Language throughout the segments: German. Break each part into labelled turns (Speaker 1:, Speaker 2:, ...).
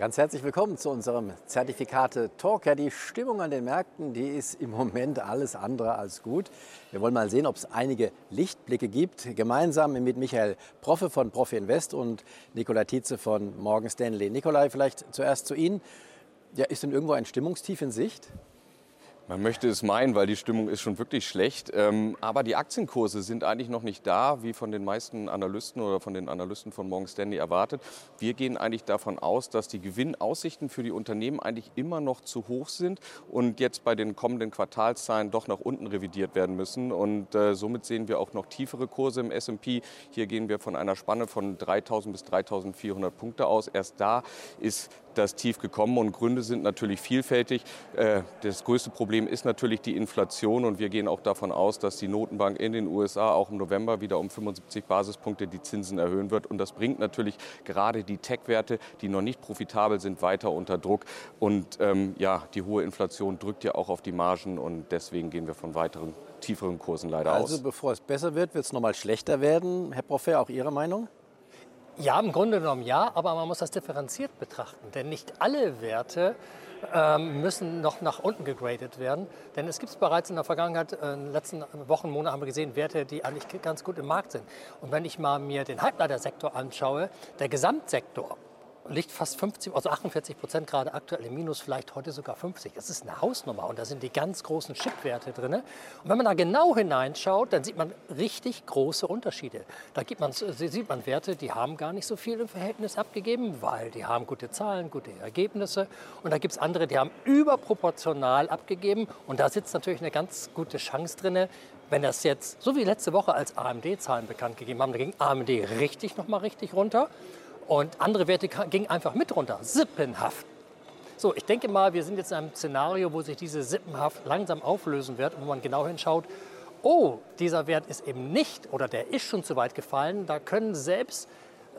Speaker 1: Ganz herzlich willkommen zu unserem Zertifikate-Talk. Ja, die Stimmung an den Märkten, die ist im Moment alles andere als gut. Wir wollen mal sehen, ob es einige Lichtblicke gibt. Gemeinsam mit Michael Proffe von Profi Invest und Nikolai Tietze von Morgan Stanley. Nikolai, vielleicht zuerst zu Ihnen. Ja, ist denn irgendwo ein Stimmungstief in Sicht?
Speaker 2: Man möchte es meinen, weil die Stimmung ist schon wirklich schlecht. Ähm, aber die Aktienkurse sind eigentlich noch nicht da, wie von den meisten Analysten oder von den Analysten von Morgan Stanley erwartet. Wir gehen eigentlich davon aus, dass die Gewinnaussichten für die Unternehmen eigentlich immer noch zu hoch sind und jetzt bei den kommenden Quartalszahlen doch nach unten revidiert werden müssen. Und äh, somit sehen wir auch noch tiefere Kurse im S&P. Hier gehen wir von einer Spanne von 3.000 bis 3.400 Punkte aus. Erst da ist das Tief gekommen und Gründe sind natürlich vielfältig. Äh, das größte Problem ist natürlich die Inflation und wir gehen auch davon aus, dass die Notenbank in den USA auch im November wieder um 75 Basispunkte die Zinsen erhöhen wird und das bringt natürlich gerade die Tech-Werte, die noch nicht profitabel sind, weiter unter Druck und ähm, ja, die hohe Inflation drückt ja auch auf die Margen und deswegen gehen wir von weiteren tieferen Kursen leider
Speaker 1: also,
Speaker 2: aus.
Speaker 1: Also bevor es besser wird, wird es noch mal schlechter werden. Herr Professor, auch Ihre Meinung?
Speaker 3: Ja, im Grunde genommen ja, aber man muss das differenziert betrachten. Denn nicht alle Werte ähm, müssen noch nach unten gegradet werden. Denn es gibt bereits in der Vergangenheit, äh, in den letzten Wochen, Monaten haben wir gesehen, Werte, die eigentlich ganz gut im Markt sind. Und wenn ich mal mir den Halbleitersektor anschaue, der Gesamtsektor, liegt fast 50, also 48 Prozent gerade aktuell im Minus, vielleicht heute sogar 50. Das ist eine Hausnummer und da sind die ganz großen Chipwerte drin. Und wenn man da genau hineinschaut, dann sieht man richtig große Unterschiede. Da man, sieht man Werte, die haben gar nicht so viel im Verhältnis abgegeben, weil die haben gute Zahlen, gute Ergebnisse. Und da gibt es andere, die haben überproportional abgegeben. Und da sitzt natürlich eine ganz gute Chance drin, wenn das jetzt, so wie letzte Woche, als AMD-Zahlen bekannt gegeben haben, da ging AMD richtig nochmal richtig runter. Und andere Werte gingen einfach mit runter, sippenhaft. So, ich denke mal, wir sind jetzt in einem Szenario, wo sich diese Sippenhaft langsam auflösen wird und wo man genau hinschaut, oh, dieser Wert ist eben nicht oder der ist schon zu weit gefallen. Da können selbst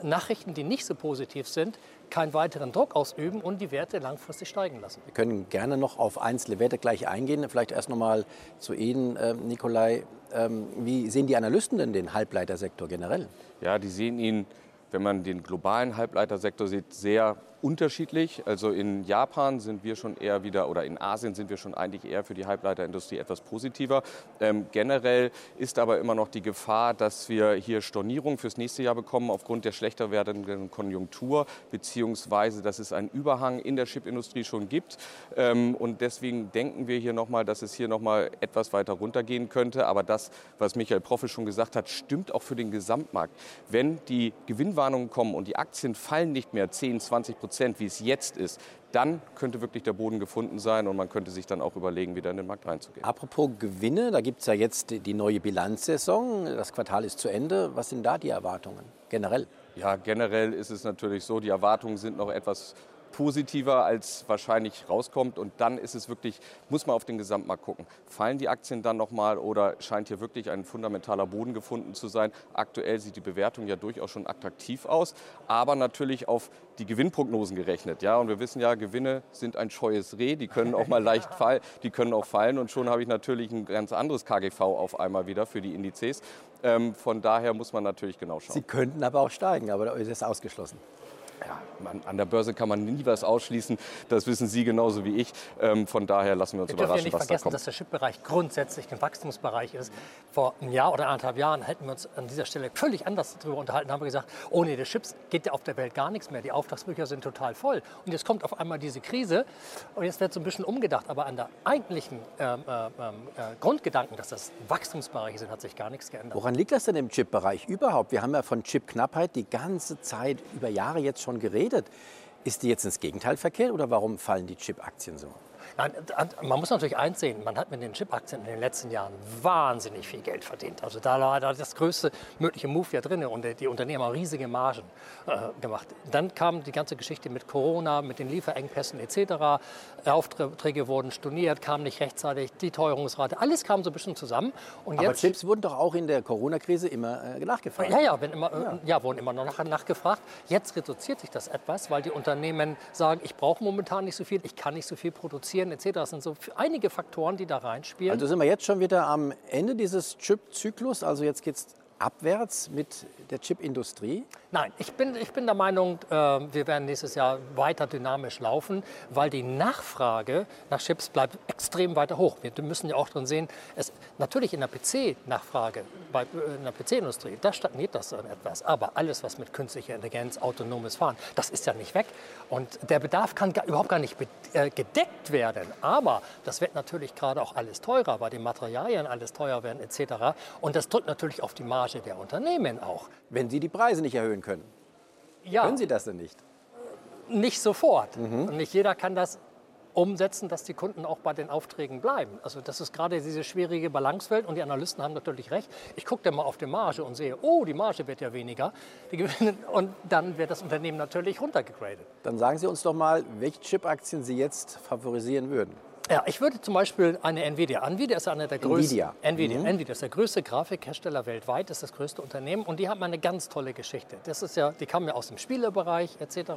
Speaker 3: Nachrichten, die nicht so positiv sind, keinen weiteren Druck ausüben und die Werte langfristig steigen lassen.
Speaker 1: Wir können gerne noch auf einzelne Werte gleich eingehen. Vielleicht erst noch mal zu Ihnen, äh, Nikolai. Ähm, wie sehen die Analysten denn den Halbleitersektor generell?
Speaker 2: Ja, die sehen ihn wenn man den globalen Halbleitersektor sieht, sehr unterschiedlich. Also in Japan sind wir schon eher wieder, oder in Asien sind wir schon eigentlich eher für die Halbleiterindustrie etwas positiver. Ähm, generell ist aber immer noch die Gefahr, dass wir hier Stornierung fürs nächste Jahr bekommen aufgrund der schlechter werdenden Konjunktur, beziehungsweise dass es einen Überhang in der Chipindustrie schon gibt. Ähm, und deswegen denken wir hier nochmal, dass es hier nochmal etwas weiter runtergehen könnte. Aber das, was Michael Proffe schon gesagt hat, stimmt auch für den Gesamtmarkt. Wenn die Gewinnwarnungen kommen und die Aktien fallen nicht mehr 10, 20 Prozent, Prozent, wie es jetzt ist, dann könnte wirklich der Boden gefunden sein und man könnte sich dann auch überlegen, wieder in den Markt reinzugehen.
Speaker 1: Apropos Gewinne, da gibt es ja jetzt die neue Bilanzsaison. Das Quartal ist zu Ende. Was sind da die Erwartungen generell?
Speaker 2: Ja, generell ist es natürlich so, die Erwartungen sind noch etwas positiver als wahrscheinlich rauskommt. Und dann ist es wirklich, muss man auf den Gesamtmarkt gucken. Fallen die Aktien dann nochmal oder scheint hier wirklich ein fundamentaler Boden gefunden zu sein? Aktuell sieht die Bewertung ja durchaus schon attraktiv aus, aber natürlich auf die Gewinnprognosen gerechnet. Ja, und wir wissen ja, Gewinne sind ein scheues Reh, die können auch mal leicht fallen, die können auch fallen. Und schon habe ich natürlich ein ganz anderes KGV auf einmal wieder für die Indizes. Ähm, von daher muss man natürlich genau schauen.
Speaker 1: Sie könnten aber auch steigen, aber da ist es ausgeschlossen
Speaker 2: ja, man, an der Börse kann man nie was ausschließen. Das wissen Sie genauso wie ich. Ähm, von daher lassen wir uns wir überraschen,
Speaker 3: ja nicht was vergessen, da kommt. dass der Chipbereich grundsätzlich ein Wachstumsbereich ist. Vor einem Jahr oder anderthalb Jahren hätten wir uns an dieser Stelle völlig anders darüber unterhalten. Haben wir gesagt, ohne die Chips geht ja auf der Welt gar nichts mehr. Die Auftragsbücher sind total voll. Und jetzt kommt auf einmal diese Krise und jetzt wird so ein bisschen umgedacht. Aber an der eigentlichen ähm, äh, ähm, äh, Grundgedanken, dass das Wachstumsbereiche sind, hat sich gar nichts geändert.
Speaker 1: Woran liegt das denn im Chipbereich überhaupt? Wir haben ja von Chipknappheit die ganze Zeit über Jahre jetzt schon schon geredet. Ist die jetzt ins Gegenteil verkehrt oder warum fallen die Chip-Aktien so?
Speaker 3: Nein, man muss natürlich eins sehen, man hat mit den Chip-Aktien in den letzten Jahren wahnsinnig viel Geld verdient. Also da war das größte mögliche Move ja drin und die Unternehmen haben riesige Margen äh, gemacht. Dann kam die ganze Geschichte mit Corona, mit den Lieferengpässen etc. Aufträge wurden storniert, kamen nicht rechtzeitig, die Teuerungsrate, alles kam so ein bisschen zusammen.
Speaker 1: Und Aber jetzt, Chips wurden doch auch in der Corona-Krise immer äh, nachgefragt.
Speaker 3: Ja, ja, immer, ja. ja, wurden immer noch nachgefragt. Jetzt reduziert sich das etwas, weil die Unternehmen sagen, ich brauche momentan nicht so viel, ich kann nicht so viel produzieren etc. Das sind so einige Faktoren, die da reinspielen.
Speaker 1: Also sind wir jetzt schon wieder am Ende dieses Chip-Zyklus. Also jetzt geht es abwärts mit der Chipindustrie?
Speaker 3: Nein, ich bin, ich bin der Meinung, äh, wir werden nächstes Jahr weiter dynamisch laufen, weil die Nachfrage nach Chips bleibt extrem weiter hoch. Wir müssen ja auch drin sehen, es, natürlich in der PC-Nachfrage, äh, in der PC-Industrie, da stagniert das etwas. Aber alles, was mit künstlicher Intelligenz, autonomes Fahren, das ist ja nicht weg. Und der Bedarf kann gar, überhaupt gar nicht äh, gedeckt werden. Aber das wird natürlich gerade auch alles teurer, weil die Materialien alles teuer werden etc. Und das drückt natürlich auf die Marge der Unternehmen auch.
Speaker 1: Wenn Sie die Preise nicht erhöhen können, ja. können Sie das denn nicht?
Speaker 3: Nicht sofort. Mhm. Und nicht jeder kann das umsetzen, dass die Kunden auch bei den Aufträgen bleiben. Also das ist gerade diese schwierige Balancewelt und die Analysten haben natürlich recht. Ich gucke dann mal auf die Marge und sehe, oh, die Marge wird ja weniger. und dann wird das Unternehmen natürlich runtergegradet.
Speaker 1: Dann sagen Sie uns doch mal, welche Chip-Aktien Sie jetzt favorisieren würden.
Speaker 3: Ja, ich würde zum Beispiel eine Nvidia. Nvidia ist einer der größten. Nvidia. Nvidia. Mhm. Nvidia ist der größte Grafikhersteller weltweit, ist das größte Unternehmen und die haben eine ganz tolle Geschichte. Das ist ja, die kamen ja aus dem Spielebereich etc.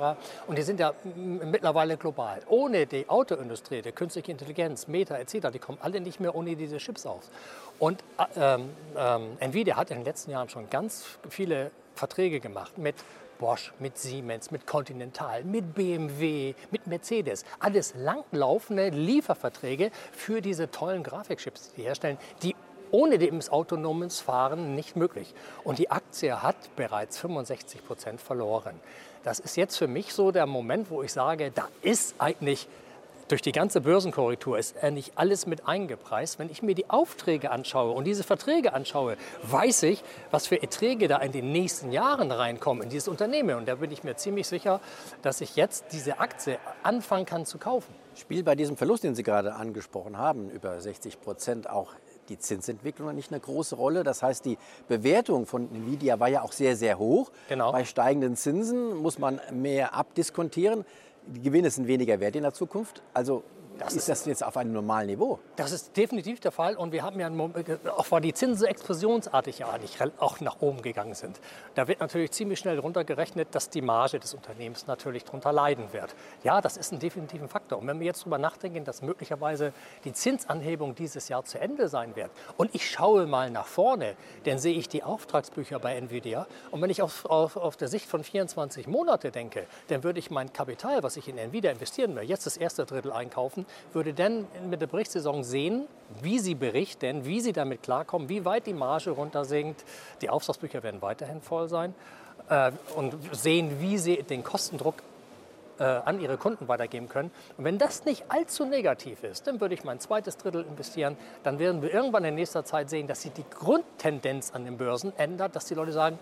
Speaker 3: Und die sind ja mittlerweile global. Ohne die Autoindustrie, die künstliche Intelligenz, Meta etc. Die kommen alle nicht mehr ohne diese Chips aus. Und ähm, ähm, Nvidia hat in den letzten Jahren schon ganz viele Verträge gemacht mit Bosch, mit Siemens, mit Continental, mit BMW, mit Mercedes. Alles langlaufende Lieferverträge für diese tollen Grafikchips, die herstellen, die ohne das autonomes Fahren nicht möglich. Und die Aktie hat bereits 65 Prozent verloren. Das ist jetzt für mich so der Moment, wo ich sage, da ist eigentlich durch die ganze Börsenkorrektur ist nicht alles mit eingepreist. Wenn ich mir die Aufträge anschaue und diese Verträge anschaue, weiß ich, was für Erträge da in den nächsten Jahren reinkommen in dieses Unternehmen. Und da bin ich mir ziemlich sicher, dass ich jetzt diese Aktie anfangen kann zu kaufen.
Speaker 1: Spielt bei diesem Verlust, den Sie gerade angesprochen haben, über 60 Prozent auch die Zinsentwicklung nicht eine große Rolle. Das heißt, die Bewertung von Nvidia war ja auch sehr, sehr hoch. Genau. Bei steigenden Zinsen muss man mehr abdiskontieren die Gewinne sind weniger wert in der Zukunft. Also das ist das jetzt auf einem normalen Niveau?
Speaker 3: Das ist definitiv der Fall. Und wir haben ja, auch weil die Zinsen explosionsartig ja nicht auch nach oben gegangen sind. Da wird natürlich ziemlich schnell runtergerechnet, dass die Marge des Unternehmens natürlich darunter leiden wird. Ja, das ist ein definitiver Faktor. Und wenn wir jetzt darüber nachdenken, dass möglicherweise die Zinsanhebung dieses Jahr zu Ende sein wird und ich schaue mal nach vorne, dann sehe ich die Auftragsbücher bei Nvidia. Und wenn ich auf, auf, auf der Sicht von 24 Monate denke, dann würde ich mein Kapital, was ich in Nvidia investieren will, jetzt das erste Drittel einkaufen würde dann mit der Berichtssaison sehen, wie sie berichten, wie sie damit klarkommen, wie weit die Marge runtersinkt. Die Auftragsbücher werden weiterhin voll sein äh, und sehen, wie sie den Kostendruck äh, an ihre Kunden weitergeben können. Und wenn das nicht allzu negativ ist, dann würde ich mein zweites Drittel investieren. Dann werden wir irgendwann in nächster Zeit sehen, dass sich die Grundtendenz an den Börsen ändert, dass die Leute sagen,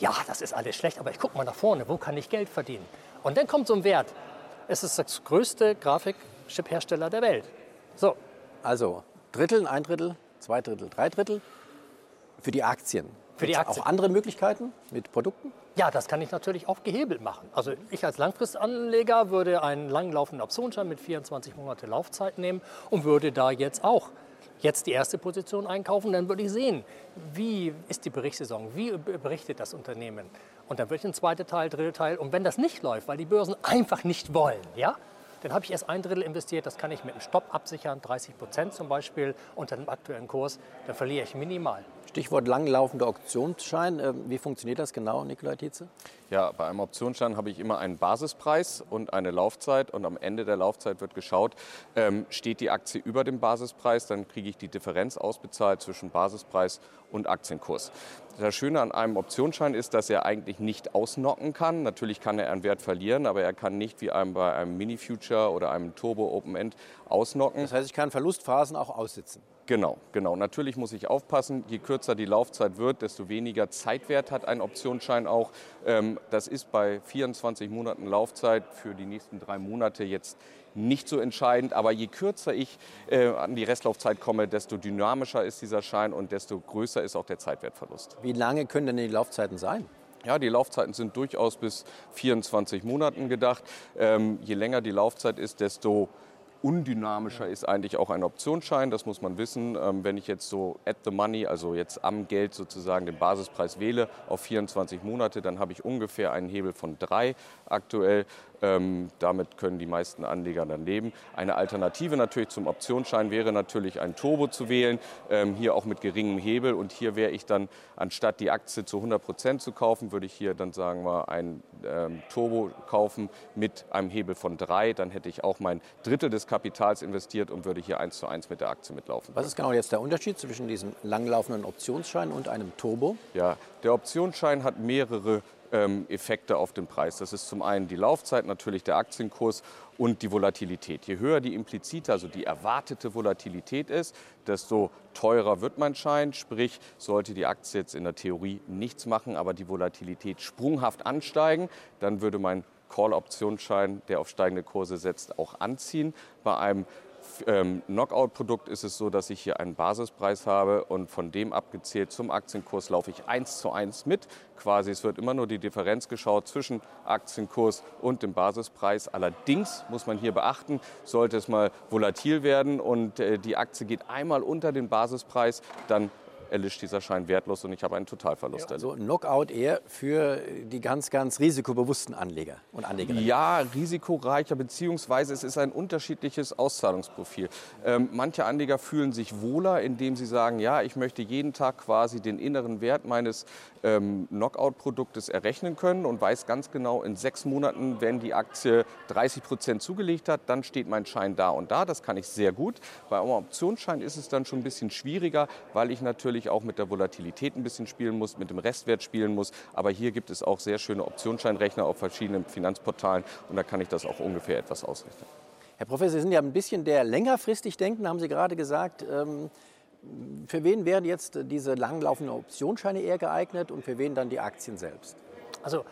Speaker 3: ja, das ist alles schlecht, aber ich gucke mal nach vorne, wo kann ich Geld verdienen? Und dann kommt so ein Wert. Es ist das größte Grafik, Chiphersteller der Welt.
Speaker 1: So. Also Drittel, ein Drittel, zwei Drittel, drei Drittel für die Aktien.
Speaker 3: Für die Aktien.
Speaker 1: Auch andere Möglichkeiten mit Produkten?
Speaker 3: Ja, das kann ich natürlich auch gehebelt machen. Also ich als Langfristanleger würde einen langlaufenden Optionsschein mit 24 Monate Laufzeit nehmen und würde da jetzt auch jetzt die erste Position einkaufen, dann würde ich sehen, wie ist die Berichtssaison, wie berichtet das Unternehmen. Und dann würde ich einen zweiten Teil, dritte Teil. Und wenn das nicht läuft, weil die Börsen einfach nicht wollen, ja, dann habe ich erst ein Drittel investiert, das kann ich mit einem Stopp absichern, 30 Prozent zum Beispiel unter dem aktuellen Kurs, dann verliere ich minimal.
Speaker 1: Stichwort langlaufender Auktionsschein. Ähm, wie funktioniert das genau, Nikolai Tietze?
Speaker 2: Ja, bei einem Optionsschein habe ich immer einen Basispreis und eine Laufzeit. Und am Ende der Laufzeit wird geschaut, ähm, steht die Aktie über dem Basispreis, dann kriege ich die Differenz ausbezahlt zwischen Basispreis und Aktienkurs. Das Schöne an einem Optionsschein ist, dass er eigentlich nicht ausnocken kann. Natürlich kann er einen Wert verlieren, aber er kann nicht wie einem bei einem Mini-Future oder einem Turbo Open End ausnocken.
Speaker 1: Das heißt, ich kann Verlustphasen auch aussitzen.
Speaker 2: Genau, genau. Natürlich muss ich aufpassen, je kürzer die Laufzeit wird, desto weniger Zeitwert hat ein Optionsschein auch. Ähm, das ist bei 24 Monaten Laufzeit für die nächsten drei Monate jetzt nicht so entscheidend. Aber je kürzer ich äh, an die Restlaufzeit komme, desto dynamischer ist dieser Schein und desto größer ist auch der Zeitwertverlust.
Speaker 1: Wie lange können denn die Laufzeiten sein?
Speaker 2: Ja, die Laufzeiten sind durchaus bis 24 Monaten gedacht. Ähm, je länger die Laufzeit ist, desto undynamischer ist eigentlich auch ein Optionsschein, das muss man wissen. Ähm, wenn ich jetzt so at the money, also jetzt am Geld sozusagen den Basispreis wähle auf 24 Monate, dann habe ich ungefähr einen Hebel von drei aktuell. Ähm, damit können die meisten Anleger dann leben. Eine Alternative natürlich zum Optionsschein wäre natürlich ein Turbo zu wählen, ähm, hier auch mit geringem Hebel. Und hier wäre ich dann, anstatt die Aktie zu 100 Prozent zu kaufen, würde ich hier dann sagen wir ein Turbo kaufen mit einem Hebel von drei. Dann hätte ich auch mein Drittel des Kapitals investiert und würde hier eins zu eins mit der Aktie mitlaufen.
Speaker 1: Was ist genau jetzt der Unterschied zwischen diesem langlaufenden Optionsschein und einem Turbo?
Speaker 2: Ja, der Optionsschein hat mehrere ähm, Effekte auf den Preis. Das ist zum einen die Laufzeit, natürlich der Aktienkurs und die Volatilität. Je höher die implizite, also die erwartete Volatilität ist, desto teurer wird mein Schein. Sprich, sollte die Aktie jetzt in der Theorie nichts machen, aber die Volatilität sprunghaft ansteigen, dann würde mein Call-Optionsschein, der auf steigende Kurse setzt, auch anziehen. Bei einem ähm, Knockout-Produkt ist es so, dass ich hier einen Basispreis habe und von dem abgezählt zum Aktienkurs laufe ich eins zu eins mit. Quasi, es wird immer nur die Differenz geschaut zwischen Aktienkurs und dem Basispreis. Allerdings muss man hier beachten, sollte es mal volatil werden und äh, die Aktie geht einmal unter den Basispreis, dann erlischt dieser Schein wertlos und ich habe einen Totalverlust.
Speaker 1: Ja, also Knockout eher für die ganz, ganz risikobewussten Anleger und Anlegerinnen.
Speaker 2: Ja, risikoreicher, beziehungsweise es ist ein unterschiedliches Auszahlungsprofil. Ähm, manche Anleger fühlen sich wohler, indem sie sagen, ja, ich möchte jeden Tag quasi den inneren Wert meines ähm, Knockout-Produktes errechnen können und weiß ganz genau, in sechs Monaten, wenn die Aktie 30 Prozent zugelegt hat, dann steht mein Schein da und da. Das kann ich sehr gut. Bei einem Optionsschein ist es dann schon ein bisschen schwieriger, weil ich natürlich auch mit der Volatilität ein bisschen spielen muss, mit dem Restwert spielen muss. Aber hier gibt es auch sehr schöne Optionsscheinrechner auf verschiedenen Finanzportalen und da kann ich das auch ungefähr etwas ausrechnen.
Speaker 1: Herr Professor, Sie sind ja ein bisschen der längerfristig denken, haben Sie gerade gesagt. Ähm für wen wären jetzt diese langlaufenden Optionsscheine eher geeignet und für wen dann die Aktien selbst?
Speaker 3: Also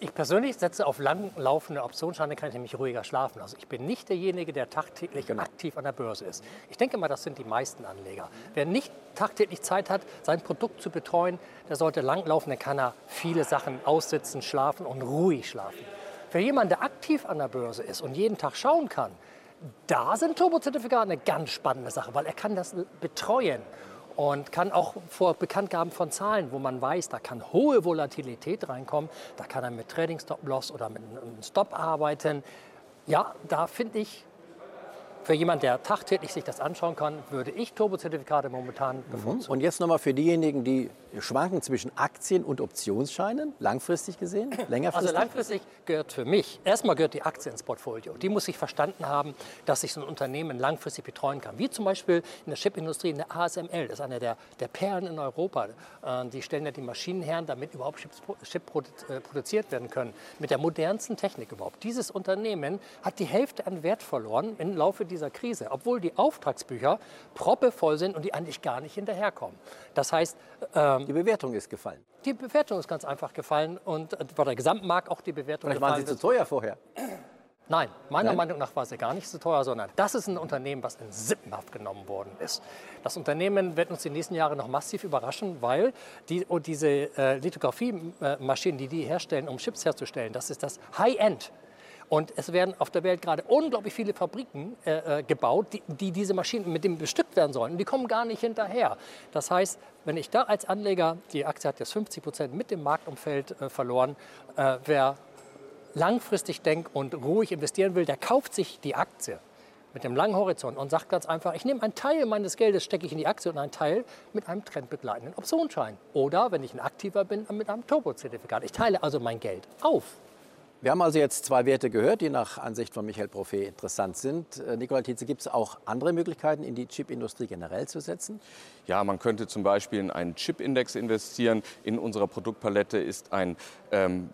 Speaker 3: ich persönlich setze auf langlaufende Optionsscheine, kann ich nämlich ruhiger schlafen. Also ich bin nicht derjenige, der tagtäglich genau. aktiv an der Börse ist. Ich denke mal, das sind die meisten Anleger. Wer nicht tagtäglich Zeit hat, sein Produkt zu betreuen, der sollte langlaufen, dann kann er viele Sachen aussitzen, schlafen und ruhig schlafen. Für jemanden, der aktiv an der Börse ist und jeden Tag schauen kann, da sind Turbozertifikate eine ganz spannende Sache, weil er kann das betreuen und kann auch vor Bekanntgaben von Zahlen, wo man weiß, da kann hohe Volatilität reinkommen, da kann er mit Trading Stop Loss oder mit einem Stop arbeiten. Ja, da finde ich für jemanden, der tagtäglich sich das anschauen kann, würde ich Turbozertifikate momentan mhm. bevorzugen.
Speaker 1: Und jetzt nochmal für diejenigen, die schwanken zwischen Aktien und Optionsscheinen, langfristig gesehen,
Speaker 3: längerfristig? Also langfristig gehört für mich, erstmal gehört die Aktie ins Portfolio. Die muss sich verstanden haben, dass ich so ein Unternehmen langfristig betreuen kann. Wie zum Beispiel in der Chipindustrie, in der ASML, das ist eine der, der Perlen in Europa. Äh, die stellen ja die Maschinen her, damit überhaupt Chips, Chip äh, produziert werden können. Mit der modernsten Technik überhaupt. Dieses Unternehmen hat die Hälfte an Wert verloren im Laufe dieser Krise, obwohl die Auftragsbücher proppevoll sind und die eigentlich gar nicht hinterherkommen. Das heißt,
Speaker 1: ähm, die Bewertung ist gefallen.
Speaker 3: Die Bewertung ist ganz einfach gefallen und bei der Gesamtmarkt auch die Bewertung
Speaker 1: Vielleicht gefallen. waren sie zu teuer vorher.
Speaker 3: Nein, meiner Nein? Meinung nach war sie gar nicht so teuer, sondern das ist ein Unternehmen, was in Sippenhaft genommen worden ist. Das Unternehmen wird uns die nächsten Jahre noch massiv überraschen, weil die, oh, diese äh, Lithografiemaschinen, die die herstellen, um Chips herzustellen, das ist das High-End und es werden auf der Welt gerade unglaublich viele Fabriken äh, äh, gebaut, die, die, diese Maschinen mit dem bestückt werden sollen. Und die kommen gar nicht hinterher. Das heißt, wenn ich da als Anleger, die Aktie hat jetzt 50 Prozent mit dem Marktumfeld äh, verloren, äh, wer langfristig denkt und ruhig investieren will, der kauft sich die Aktie mit dem langen Horizont und sagt ganz einfach, ich nehme einen Teil meines Geldes, stecke ich in die Aktie und einen Teil mit einem trendbegleitenden Optionsschein. Oder, wenn ich ein Aktiver bin, mit einem Turbo-Zertifikat. Ich teile also mein Geld auf.
Speaker 1: Wir haben also jetzt zwei Werte gehört, die nach Ansicht von Michael Prophet interessant sind. Äh, Nikola Tietze, gibt es auch andere Möglichkeiten, in die Chipindustrie generell zu setzen?
Speaker 2: Ja, man könnte zum Beispiel in einen Chipindex investieren. In unserer Produktpalette ist ein ähm,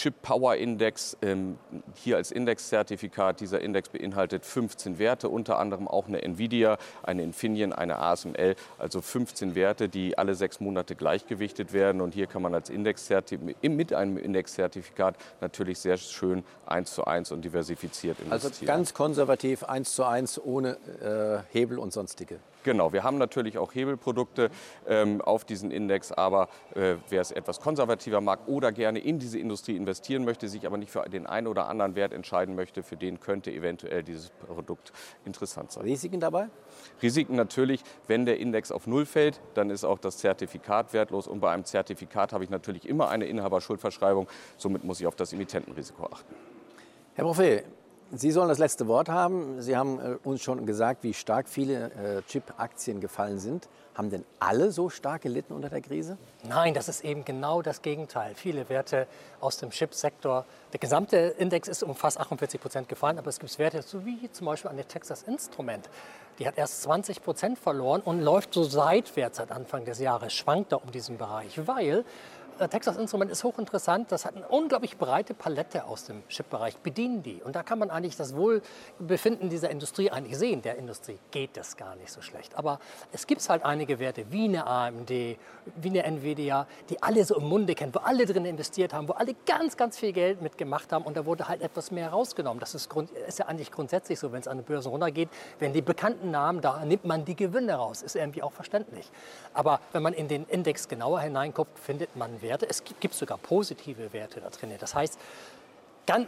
Speaker 2: Chip Power Index ähm, hier als Indexzertifikat. Dieser Index beinhaltet 15 Werte, unter anderem auch eine Nvidia, eine Infineon, eine ASML, also 15 Werte, die alle sechs Monate gleichgewichtet werden. Und hier kann man als mit einem Indexzertifikat natürlich sehr schön eins zu eins und diversifiziert
Speaker 1: also investieren. Also ganz konservativ eins zu eins ohne äh, Hebel und sonstige.
Speaker 2: Genau, wir haben natürlich auch Hebelprodukte ähm, auf diesen Index, aber äh, wer es etwas konservativer mag oder gerne in diese Industrie investieren möchte, sich aber nicht für den einen oder anderen Wert entscheiden möchte, für den könnte eventuell dieses Produkt interessant sein.
Speaker 1: Risiken dabei?
Speaker 2: Risiken natürlich, wenn der Index auf Null fällt, dann ist auch das Zertifikat wertlos und bei einem Zertifikat habe ich natürlich immer eine Inhaberschuldverschreibung, somit muss ich auf das Emittentenrisiko achten.
Speaker 1: Herr Prophet, Sie sollen das letzte Wort haben. Sie haben äh, uns schon gesagt, wie stark viele äh, Chip-Aktien gefallen sind. Haben denn alle so stark gelitten unter der Krise?
Speaker 3: Nein, das ist eben genau das Gegenteil. Viele Werte aus dem Chip-Sektor, der gesamte Index ist um fast 48 Prozent gefallen, aber es gibt Werte, so wie zum Beispiel eine Texas Instrument. Die hat erst 20 Prozent verloren und läuft so seitwärts seit Anfang des Jahres, schwankt da um diesen Bereich, weil äh, Texas Instrument ist hochinteressant. Das hat eine unglaublich breite Palette aus dem Chip-Bereich. Bedienen die. Und da kann man eigentlich das Wohlbefinden dieser Industrie eigentlich sehen. Der Industrie geht das gar nicht so schlecht. Aber es gibt halt einige Werte wie eine AMD, wie eine Nvidia, die alle so im Munde kennen, wo alle drin investiert haben, wo alle ganz, ganz viel Geld mitgemacht haben. Und da wurde halt etwas mehr rausgenommen. Das ist, Grund, ist ja eigentlich grundsätzlich so, wenn es an den Börsen runtergeht. Wenn die bekannten Namen, da nimmt man die Gewinne raus. Ist irgendwie auch verständlich. Aber wenn man in den Index genauer hineinguckt, findet man Werte. Es gibt sogar positive Werte da drin. Das heißt,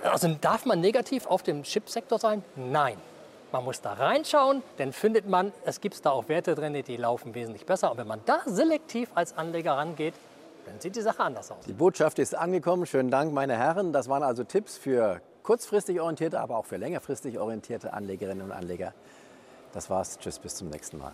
Speaker 3: also darf man negativ auf dem Chipsektor sein? Nein. Man muss da reinschauen, dann findet man, es gibt da auch Werte drin, die laufen wesentlich besser. Und wenn man da selektiv als Anleger rangeht, dann sieht die Sache anders aus.
Speaker 1: Die Botschaft ist angekommen. Schönen Dank, meine Herren. Das waren also Tipps für kurzfristig orientierte, aber auch für längerfristig orientierte Anlegerinnen und Anleger. Das war's. Tschüss, bis zum nächsten Mal.